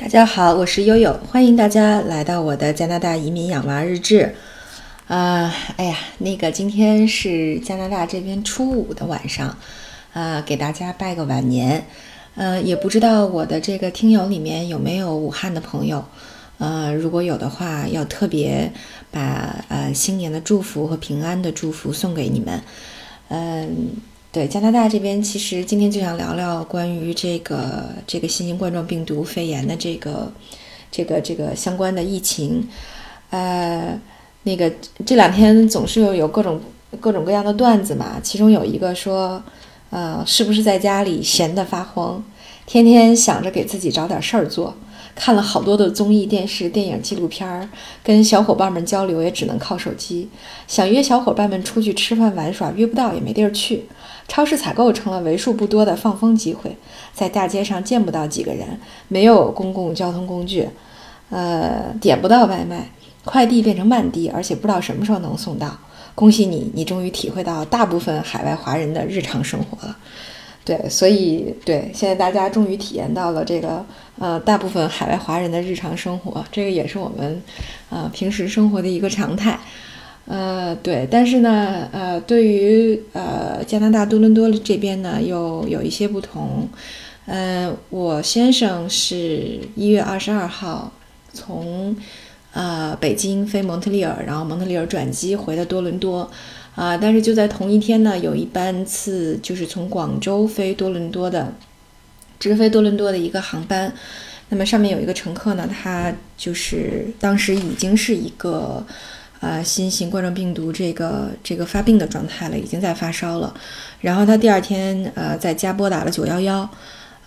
大家好，我是悠悠，欢迎大家来到我的加拿大移民养娃日志。啊，哎呀，那个今天是加拿大这边初五的晚上，啊，给大家拜个晚年。呃，也不知道我的这个听友里面有没有武汉的朋友，呃，如果有的话，要特别把呃新年的祝福和平安的祝福送给你们。嗯。对加拿大这边，其实今天就想聊聊关于这个这个新型冠状病毒肺炎的这个这个这个相关的疫情。呃，那个这两天总是有有各种各种各样的段子嘛，其中有一个说，呃，是不是在家里闲得发慌，天天想着给自己找点事儿做，看了好多的综艺、电视、电影、纪录片儿，跟小伙伴们交流也只能靠手机，想约小伙伴们出去吃饭玩耍，约不到也没地儿去。超市采购成了为数不多的放风机会，在大街上见不到几个人，没有公共交通工具，呃，点不到外卖，快递变成慢递，而且不知道什么时候能送到。恭喜你，你终于体会到大部分海外华人的日常生活了。对，所以对，现在大家终于体验到了这个呃，大部分海外华人的日常生活，这个也是我们呃平时生活的一个常态。呃，对，但是呢，呃，对于呃加拿大多伦多这边呢，又有一些不同。呃，我先生是一月二十二号从呃北京飞蒙特利尔，然后蒙特利尔转机回的多伦多，啊，但是就在同一天呢，有一班次就是从广州飞多伦多的直飞多伦多的一个航班，那么上面有一个乘客呢，他就是当时已经是一个。呃，新型冠状病毒这个这个发病的状态了，已经在发烧了。然后他第二天呃在家拨打了九幺幺，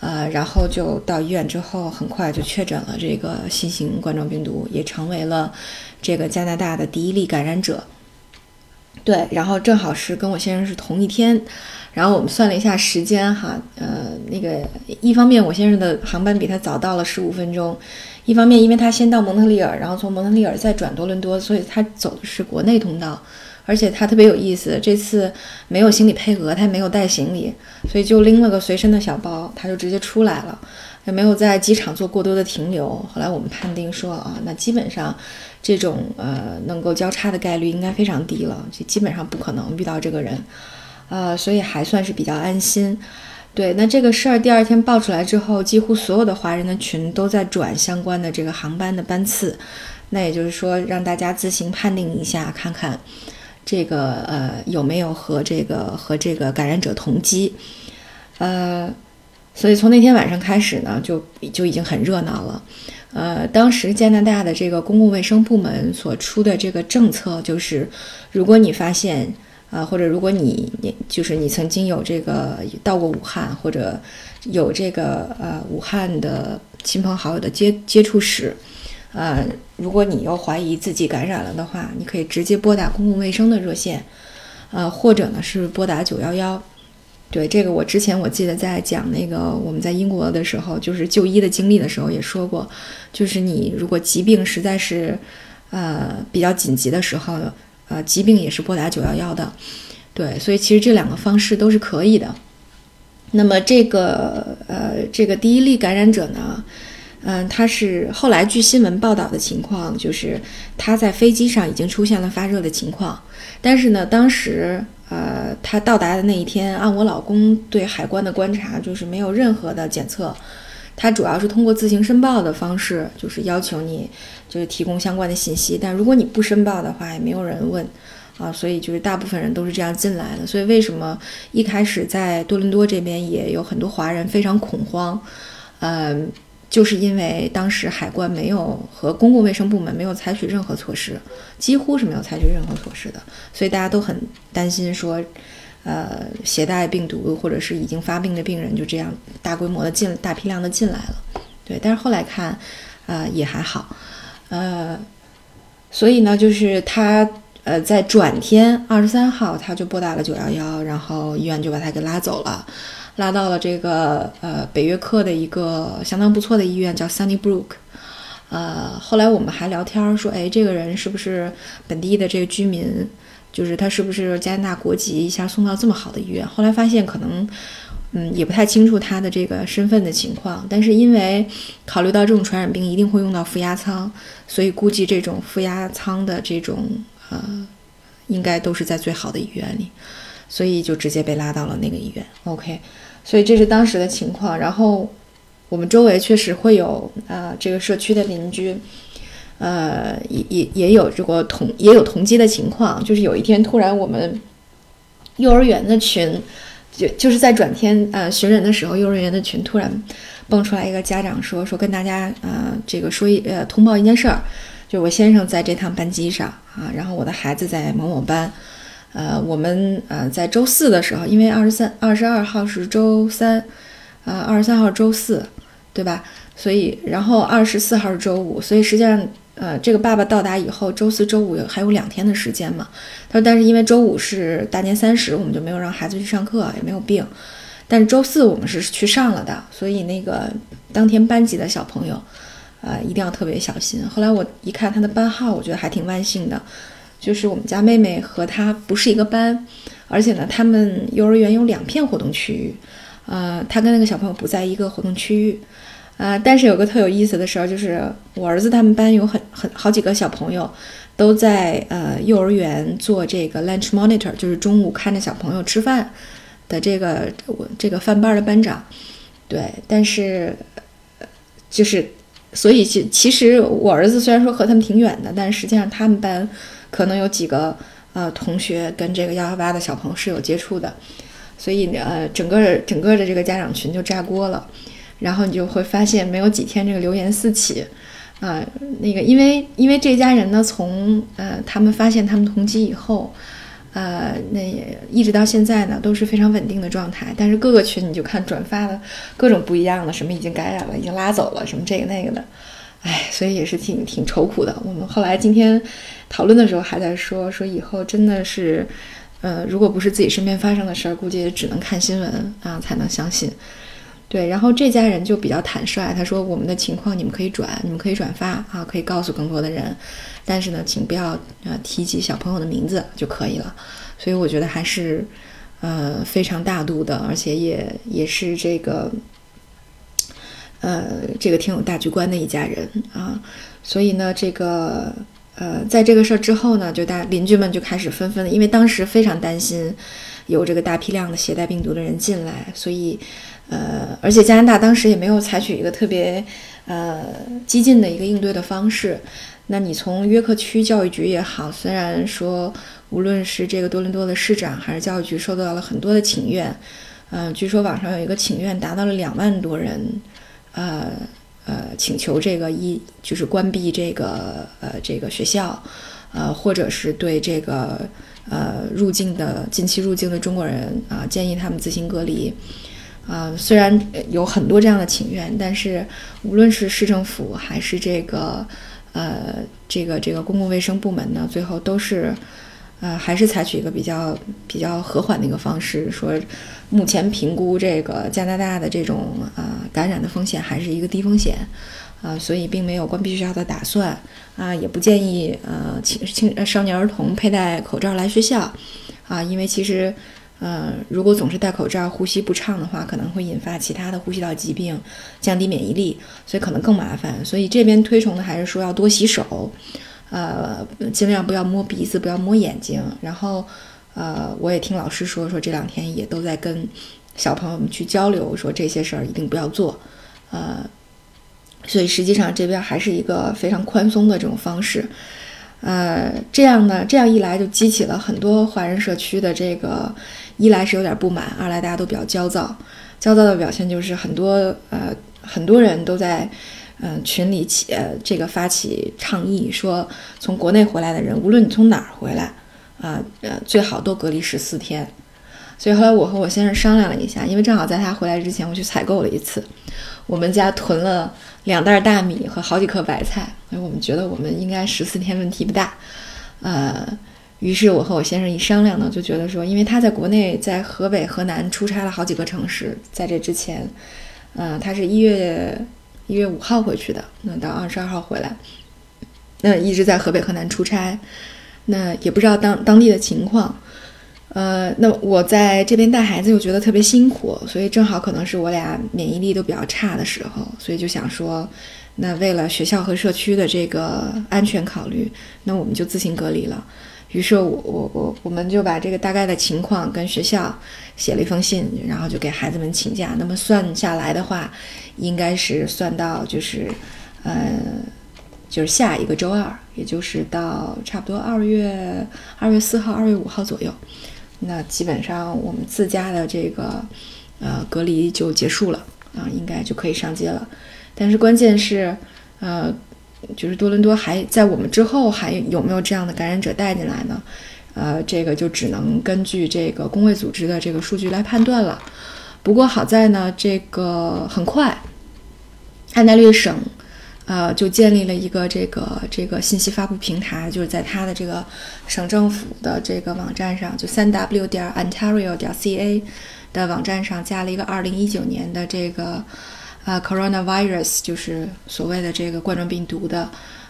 呃，然后就到医院之后，很快就确诊了这个新型冠状病毒，也成为了这个加拿大的第一例感染者。对，然后正好是跟我先生是同一天。然后我们算了一下时间哈，呃，那个一方面我先生的航班比他早到了十五分钟，一方面因为他先到蒙特利尔，然后从蒙特利尔再转多伦多，所以他走的是国内通道，而且他特别有意思，这次没有行李配额，他也没有带行李，所以就拎了个随身的小包，他就直接出来了，也没有在机场做过多的停留。后来我们判定说啊，那基本上这种呃能够交叉的概率应该非常低了，就基本上不可能遇到这个人。呃，所以还算是比较安心。对，那这个事儿第二天爆出来之后，几乎所有的华人的群都在转相关的这个航班的班次。那也就是说，让大家自行判定一下，看看这个呃有没有和这个和这个感染者同机。呃，所以从那天晚上开始呢，就就已经很热闹了。呃，当时加拿大的这个公共卫生部门所出的这个政策就是，如果你发现。啊，或者如果你你就是你曾经有这个到过武汉，或者有这个呃武汉的亲朋好友的接接触史，呃，如果你又怀疑自己感染了的话，你可以直接拨打公共卫生的热线，呃，或者呢是拨打九幺幺。对这个，我之前我记得在讲那个我们在英国的时候，就是就医的经历的时候也说过，就是你如果疾病实在是呃比较紧急的时候。呃，疾病也是拨打九幺幺的，对，所以其实这两个方式都是可以的。那么这个呃，这个第一例感染者呢，嗯，他是后来据新闻报道的情况，就是他在飞机上已经出现了发热的情况，但是呢，当时呃，他到达的那一天，按我老公对海关的观察，就是没有任何的检测。他主要是通过自行申报的方式，就是要求你就是提供相关的信息。但如果你不申报的话，也没有人问啊，所以就是大部分人都是这样进来的。所以为什么一开始在多伦多这边也有很多华人非常恐慌？嗯，就是因为当时海关没有和公共卫生部门没有采取任何措施，几乎是没有采取任何措施的，所以大家都很担心说。呃，携带病毒或者是已经发病的病人就这样大规模的进大批量的进来了，对，但是后来看，呃，也还好，呃，所以呢，就是他呃在转天二十三号他就拨打了九幺幺，然后医院就把他给拉走了，拉到了这个呃北约克的一个相当不错的医院，叫 Sunnybrook，呃，后来我们还聊天说，哎，这个人是不是本地的这个居民？就是他是不是加拿大国籍，一下送到这么好的医院？后来发现可能，嗯，也不太清楚他的这个身份的情况。但是因为考虑到这种传染病一定会用到负压舱，所以估计这种负压舱的这种呃，应该都是在最好的医院里，所以就直接被拉到了那个医院。OK，所以这是当时的情况。然后我们周围确实会有啊，这个社区的邻居。呃，也也也有这个同也有同机的情况，就是有一天突然我们幼儿园的群，就就是在转天呃寻人的时候，幼儿园的群突然蹦出来一个家长说说跟大家呃这个说一呃通报一件事儿，就我先生在这趟班机上啊，然后我的孩子在某某班，呃我们呃在周四的时候，因为二十三二十二号是周三，呃二十三号周四，对吧？所以然后二十四号是周五，所以实际上。呃，这个爸爸到达以后，周四周五还有两天的时间嘛？他说，但是因为周五是大年三十，我们就没有让孩子去上课，也没有病。但是周四我们是去上了的，所以那个当天班级的小朋友，呃，一定要特别小心。后来我一看他的班号，我觉得还挺万幸的，就是我们家妹妹和她不是一个班，而且呢，他们幼儿园有两片活动区域，呃，她跟那个小朋友不在一个活动区域。啊，但是有个特有意思的事儿，就是我儿子他们班有很很好几个小朋友，都在呃幼儿园做这个 lunch monitor，就是中午看着小朋友吃饭的这个我这个饭班的班长。对，但是就是所以其其实我儿子虽然说和他们挺远的，但实际上他们班可能有几个呃同学跟这个幺幺八的小朋友是有接触的，所以呃整个整个的这个家长群就炸锅了。然后你就会发现，没有几天，这个流言四起，啊，那个因为因为这家人呢，从呃他们发现他们同机以后，呃，那也一直到现在呢，都是非常稳定的状态。但是各个群你就看转发的各种不一样的，什么已经感染了，已经拉走了，什么这个那个的，哎，所以也是挺挺愁苦的。我们后来今天讨论的时候还在说，说以后真的是，呃，如果不是自己身边发生的事儿，估计也只能看新闻啊才能相信。对，然后这家人就比较坦率，他说：“我们的情况你们可以转，你们可以转发啊，可以告诉更多的人，但是呢，请不要呃提及小朋友的名字就可以了。”所以我觉得还是呃非常大度的，而且也也是这个呃这个挺有大局观的一家人啊。所以呢，这个呃在这个事儿之后呢，就大邻居们就开始纷纷的，因为当时非常担心有这个大批量的携带病毒的人进来，所以。呃，而且加拿大当时也没有采取一个特别呃激进的一个应对的方式。那你从约克区教育局也好，虽然说无论是这个多伦多的市长还是教育局收到了很多的请愿，嗯，据说网上有一个请愿达到了两万多人，呃呃，请求这个一就是关闭这个呃这个学校，呃，或者是对这个呃入境的近期入境的中国人啊，建议他们自行隔离。啊，虽然有很多这样的请愿，但是无论是市政府还是这个，呃，这个这个公共卫生部门呢，最后都是，呃，还是采取一个比较比较和缓的一个方式，说目前评估这个加拿大的这种呃感染的风险还是一个低风险，啊，所以并没有关闭学校的打算，啊，也不建议呃青青少年儿童佩戴口罩来学校，啊，因为其实。呃，如果总是戴口罩、呼吸不畅的话，可能会引发其他的呼吸道疾病，降低免疫力，所以可能更麻烦。所以这边推崇的还是说要多洗手，呃，尽量不要摸鼻子，不要摸眼睛。然后，呃，我也听老师说，说这两天也都在跟小朋友们去交流，说这些事儿一定不要做。呃，所以实际上这边还是一个非常宽松的这种方式。呃，这样呢，这样一来就激起了很多华人社区的这个，一来是有点不满，二来大家都比较焦躁。焦躁的表现就是很多呃很多人都在嗯群里起呃这个发起倡议，说从国内回来的人，无论你从哪儿回来啊呃最好都隔离十四天。所以后来我和我先生商量了一下，因为正好在他回来之前我去采购了一次，我们家囤了。两袋大米和好几颗白菜，所以我们觉得我们应该十四天问题不大。呃，于是我和我先生一商量呢，就觉得说，因为他在国内在河北、河南出差了好几个城市，在这之前，呃，他是一月一月五号回去的，那到二十二号回来，那一直在河北、河南出差，那也不知道当当地的情况，呃，那我在这边带孩子又觉得特别辛苦，所以正好可能是我俩免疫力都比较差的时候，所以就想说，那为了学校和社区的这个安全考虑，那我们就自行隔离了。于是，我我我我们就把这个大概的情况跟学校写了一封信，然后就给孩子们请假。那么算下来的话，应该是算到就是，呃，就是下一个周二，也就是到差不多二月二月四号、二月五号左右。那基本上我们自家的这个呃隔离就结束了啊，应该就可以上街了。但是关键是，呃。就是多伦多还在我们之后还有没有这样的感染者带进来呢？呃，这个就只能根据这个工卫组织的这个数据来判断了。不过好在呢，这个很快，安大略省呃就建立了一个这个这个信息发布平台，就是在它的这个省政府的这个网站上，就三 w 点 ontario 点 ca 的网站上加了一个二零一九年的这个。啊，coronavirus 就是所谓的这个冠状病毒的，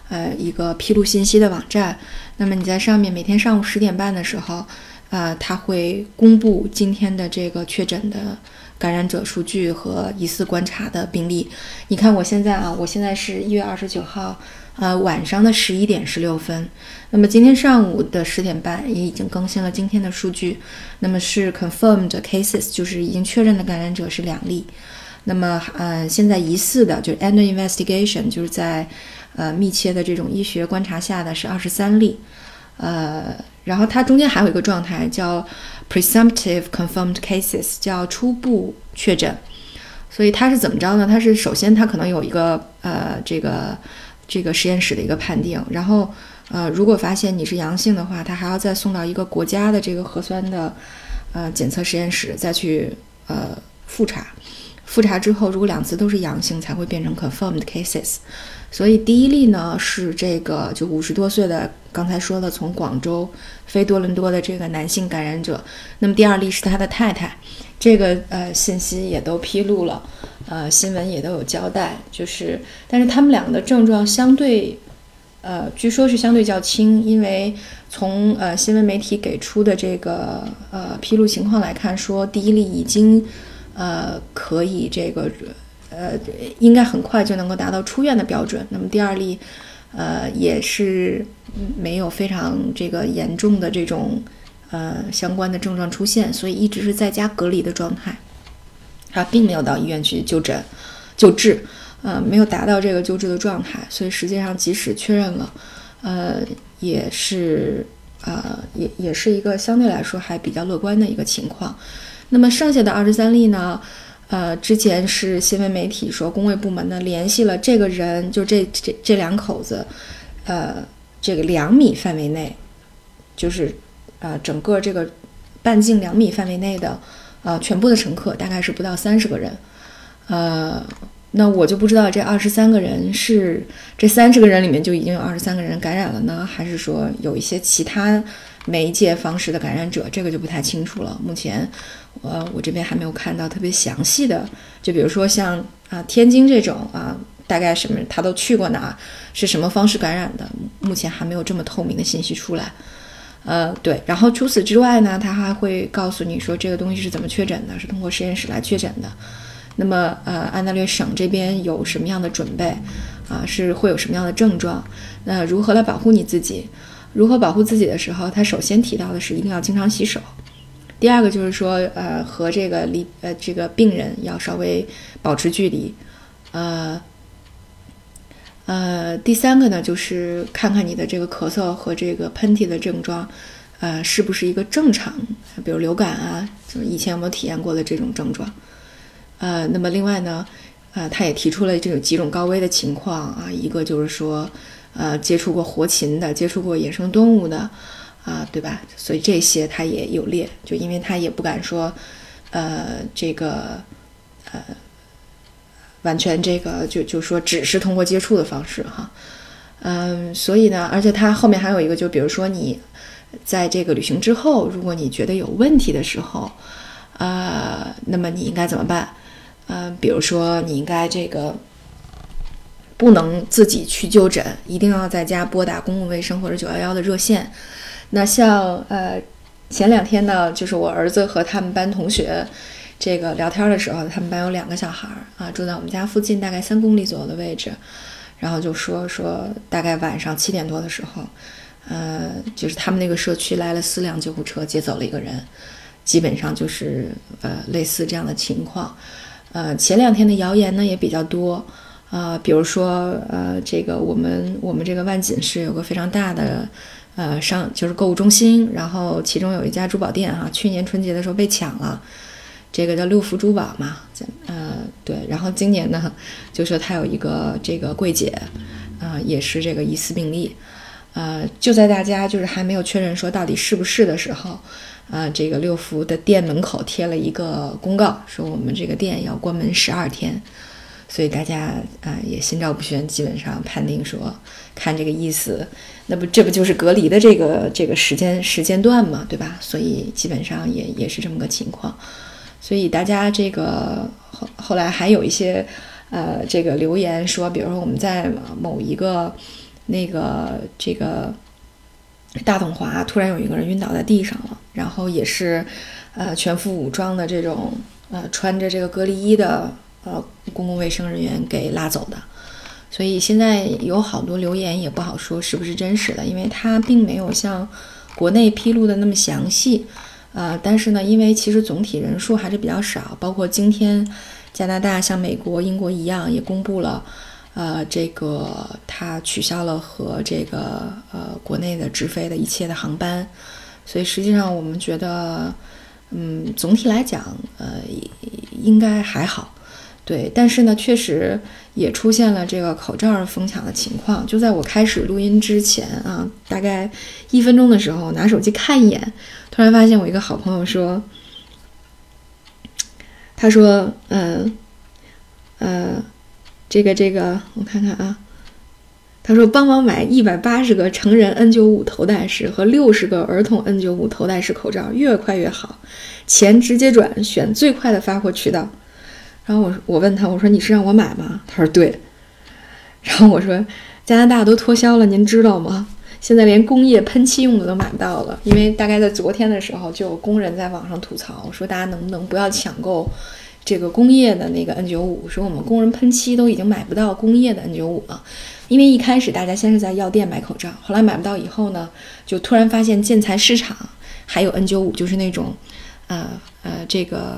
呃，一个披露信息的网站。那么你在上面每天上午十点半的时候，呃，它会公布今天的这个确诊的感染者数据和疑似观察的病例。你看我现在啊，我现在是一月二十九号，呃，晚上的十一点十六分。那么今天上午的十点半也已经更新了今天的数据。那么是 confirmed cases，就是已经确认的感染者是两例。那么，呃，现在疑似的就是 under investigation，就是在，呃，密切的这种医学观察下的是二十三例，呃，然后它中间还有一个状态叫 presumptive confirmed cases，叫初步确诊。所以它是怎么着呢？它是首先它可能有一个呃这个这个实验室的一个判定，然后呃如果发现你是阳性的话，它还要再送到一个国家的这个核酸的呃检测实验室再去呃复查。复查之后，如果两次都是阳性，才会变成 confirmed cases。所以第一例呢是这个就五十多岁的，刚才说的从广州飞多伦多的这个男性感染者。那么第二例是他的太太，这个呃信息也都披露了，呃新闻也都有交代。就是，但是他们两个的症状相对，呃据说是相对较轻，因为从呃新闻媒体给出的这个呃披露情况来看，说第一例已经。呃，可以这个，呃，应该很快就能够达到出院的标准。那么第二例，呃，也是没有非常这个严重的这种呃相关的症状出现，所以一直是在家隔离的状态，他并没有到医院去就诊救治，呃，没有达到这个救治的状态。所以实际上，即使确认了，呃，也是呃，也也是一个相对来说还比较乐观的一个情况。那么剩下的二十三例呢？呃，之前是新闻媒体说，工卫部门呢联系了这个人，就这这这两口子，呃，这个两米范围内，就是呃整个这个半径两米范围内的，呃全部的乘客大概是不到三十个人，呃，那我就不知道这二十三个人是这三十个人里面就已经有二十三个人感染了呢，还是说有一些其他媒介方式的感染者，这个就不太清楚了。目前。呃，我这边还没有看到特别详细的，就比如说像啊天津这种啊，大概什么他都去过哪，是什么方式感染的，目前还没有这么透明的信息出来。呃，对，然后除此之外呢，他还会告诉你说这个东西是怎么确诊的，是通过实验室来确诊的。那么呃，安大略省这边有什么样的准备啊？是会有什么样的症状？那如何来保护你自己？如何保护自己的时候，他首先提到的是一定要经常洗手。第二个就是说，呃，和这个离呃这个病人要稍微保持距离，呃，呃，第三个呢，就是看看你的这个咳嗽和这个喷嚏的症状，呃，是不是一个正常，比如流感啊，就是以前有没有体验过的这种症状，呃，那么另外呢，呃，他也提出了这种几种高危的情况啊，一个就是说，呃，接触过活禽的，接触过野生动物的。啊，对吧？所以这些他也有列，就因为他也不敢说，呃，这个，呃，完全这个就就说只是通过接触的方式哈，嗯，所以呢，而且他后面还有一个，就比如说你在这个旅行之后，如果你觉得有问题的时候，啊，那么你应该怎么办？嗯，比如说你应该这个不能自己去就诊，一定要在家拨打公共卫生或者九幺幺的热线。那像呃，前两天呢，就是我儿子和他们班同学这个聊天的时候，他们班有两个小孩儿啊，住在我们家附近，大概三公里左右的位置，然后就说说大概晚上七点多的时候，呃，就是他们那个社区来了四辆救护车接走了一个人，基本上就是呃类似这样的情况。呃，前两天的谣言呢也比较多，啊，比如说，呃，这个我们我们这个万锦市有个非常大的，呃，商就是购物中心，然后其中有一家珠宝店哈，去年春节的时候被抢了，这个叫六福珠宝嘛，呃，对，然后今年呢，就说他有一个这个柜姐，啊，也是这个疑似病例，呃，就在大家就是还没有确认说到底是不是的时候。啊，这个六福的店门口贴了一个公告，说我们这个店要关门十二天，所以大家啊也心照不宣，基本上判定说，看这个意思，那不这不就是隔离的这个这个时间时间段嘛，对吧？所以基本上也也是这么个情况，所以大家这个后后来还有一些呃这个留言说，比如说我们在某一个那个这个。大统华突然有一个人晕倒在地上了，然后也是，呃，全副武装的这种，呃，穿着这个隔离衣的，呃，公共卫生人员给拉走的。所以现在有好多留言也不好说是不是真实的，因为它并没有像国内披露的那么详细，呃，但是呢，因为其实总体人数还是比较少，包括今天加拿大像美国、英国一样也公布了。呃，这个它取消了和这个呃国内的直飞的一切的航班，所以实际上我们觉得，嗯，总体来讲，呃，应该还好，对。但是呢，确实也出现了这个口罩疯抢的情况。就在我开始录音之前啊，大概一分钟的时候，拿手机看一眼，突然发现我一个好朋友说，他说，嗯，呃。这个这个，我看看啊，他说帮忙买一百八十个成人 N95 头戴式和六十个儿童 N95 头戴式口罩，越快越好，钱直接转，选最快的发货渠道。然后我我问他，我说你是让我买吗？他说对。然后我说加拿大都脱销了，您知道吗？现在连工业喷漆用的都买不到了，因为大概在昨天的时候就有工人在网上吐槽说，大家能不能不要抢购。这个工业的那个 N95，说我们工人喷漆都已经买不到工业的 N95 了，因为一开始大家先是在药店买口罩，后来买不到以后呢，就突然发现建材市场还有 N95，就是那种，呃呃，这个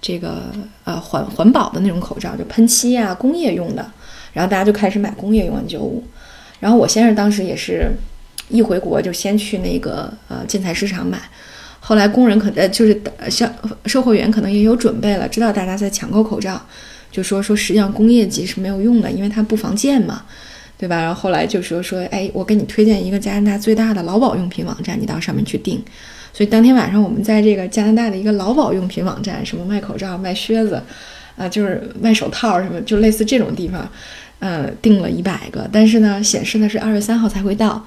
这个呃环环保的那种口罩，就喷漆啊，工业用的，然后大家就开始买工业用 N95，然后我先生当时也是一回国就先去那个呃建材市场买。后来工人可呃就是销售货员可能也有准备了，知道大家在抢购口罩，就说说实际上工业级是没有用的，因为它不防溅嘛，对吧？然后后来就说说，哎，我给你推荐一个加拿大最大的劳保用品网站，你到上面去订。所以当天晚上我们在这个加拿大的一个劳保用品网站，什么卖口罩、卖靴子，啊，就是卖手套什么，就类似这种地方。呃，订了一百个，但是呢，显示的是二月三号才会到。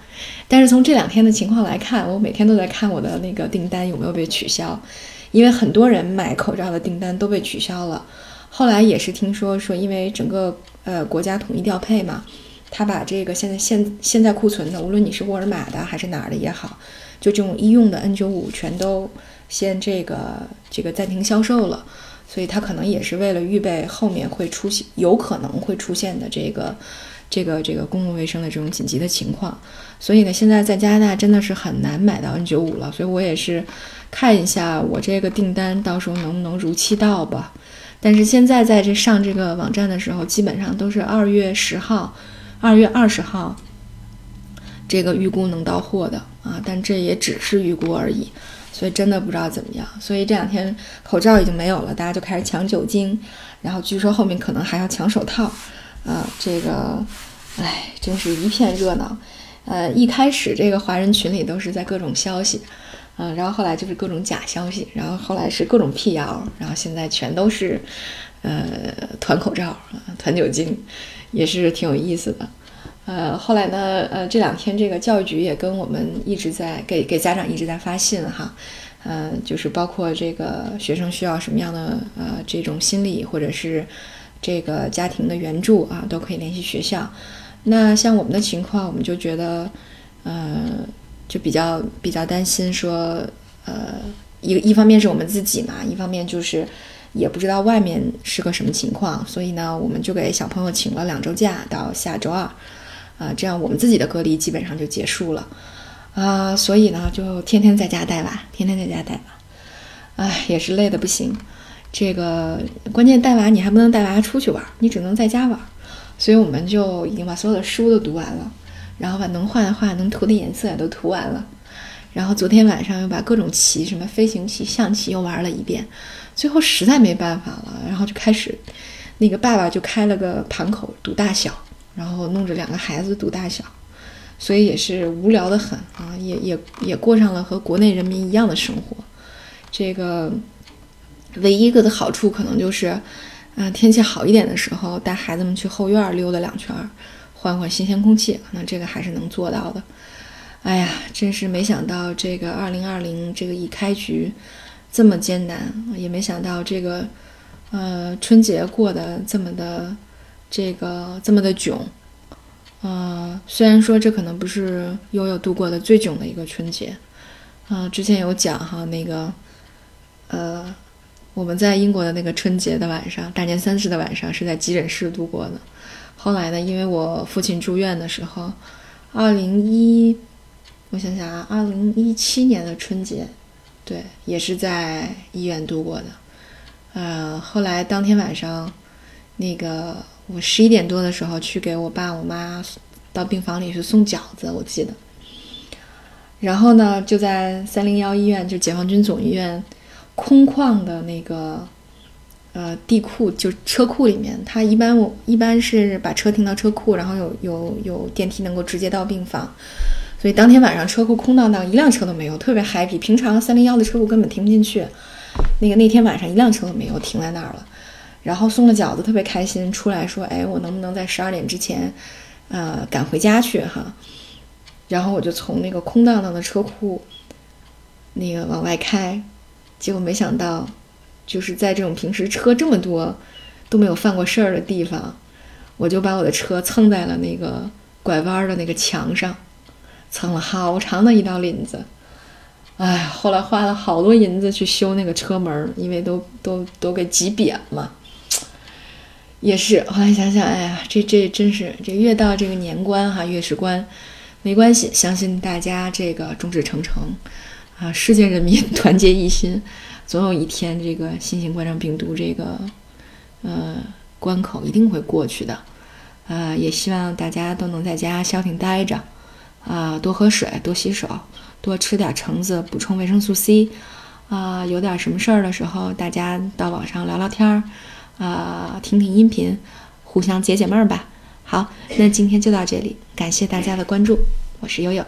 但是从这两天的情况来看，我每天都在看我的那个订单有没有被取消，因为很多人买口罩的订单都被取消了。后来也是听说说，因为整个呃国家统一调配嘛，他把这个现在现现在库存的，无论你是沃尔玛的还是哪儿的也好，就这种医用的 N95 全都先这个这个暂停销售了。所以他可能也是为了预备后面会出现有可能会出现的这个这个这个公共卫生的这种紧急的情况。所以呢，现在在加拿大真的是很难买到 N95 了。所以我也是看一下我这个订单到时候能不能如期到吧。但是现在在这上这个网站的时候，基本上都是二月十号、二月二十号这个预估能到货的啊。但这也只是预估而已。所以真的不知道怎么样，所以这两天口罩已经没有了，大家就开始抢酒精，然后据说后面可能还要抢手套，啊，这个，哎，真是一片热闹。呃，一开始这个华人群里都是在各种消息，嗯，然后后来就是各种假消息，然后后来是各种辟谣，然后现在全都是，呃，团口罩，团酒精，也是挺有意思的。呃，后来呢，呃，这两天这个教育局也跟我们一直在给给家长一直在发信哈，呃，就是包括这个学生需要什么样的呃这种心理或者是这个家庭的援助啊，都可以联系学校。那像我们的情况，我们就觉得，呃，就比较比较担心说，呃，一一方面是我们自己嘛，一方面就是也不知道外面是个什么情况，所以呢，我们就给小朋友请了两周假，到下周二，啊，这样我们自己的隔离基本上就结束了，啊，所以呢，就天天在家带娃，天天在家带娃，哎，也是累的不行。这个关键带娃你还不能带娃出去玩，你只能在家玩，所以我们就已经把所有的书都读完了，然后把能画的画、能涂的颜色也都涂完了。然后昨天晚上又把各种棋，什么飞行棋、象棋又玩了一遍，最后实在没办法了，然后就开始，那个爸爸就开了个盘口赌大小，然后弄着两个孩子赌大小，所以也是无聊的很啊，也也也过上了和国内人民一样的生活。这个唯一一个的好处可能就是，嗯，天气好一点的时候带孩子们去后院溜达两圈，换换新鲜空气，可能这个还是能做到的。哎呀，真是没想到这个二零二零这个一开局这么艰难，也没想到这个呃春节过得这么的这个这么的囧。呃，虽然说这可能不是悠悠度过的最囧的一个春节，啊，之前有讲哈那个呃我们在英国的那个春节的晚上，大年三十的晚上是在急诊室度过的。后来呢，因为我父亲住院的时候，二零一。我想想啊，二零一七年的春节，对，也是在医院度过的。呃，后来当天晚上，那个我十一点多的时候去给我爸我妈到病房里去送饺子，我记得。然后呢，就在三零幺医院，就解放军总医院空旷的那个呃地库，就车库里面，他一般我一般是把车停到车库，然后有有有电梯能够直接到病房。所以当天晚上车库空荡荡，一辆车都没有，特别 happy。平常三零幺的车库根本停不进去，那个那天晚上一辆车都没有，停在那儿了。然后送了饺子，特别开心，出来说：“哎，我能不能在十二点之前，呃，赶回家去哈？”然后我就从那个空荡荡的车库，那个往外开，结果没想到，就是在这种平时车这么多都没有犯过事儿的地方，我就把我的车蹭在了那个拐弯的那个墙上。蹭了好长的一道领子，哎，后来花了好多银子去修那个车门，因为都都都给挤扁了。也是，后来想想，哎呀，这这真是这越到这个年关哈，越是关，没关系，相信大家这个众志成城啊，世界人民 团结一心，总有一天这个新型冠状病毒这个呃关口一定会过去的。啊，也希望大家都能在家消停待着。啊，多喝水，多洗手，多吃点橙子，补充维生素 C。啊，有点什么事儿的时候，大家到网上聊聊天儿，啊，听听音频，互相解解闷儿吧。好，那今天就到这里，感谢大家的关注，我是悠悠。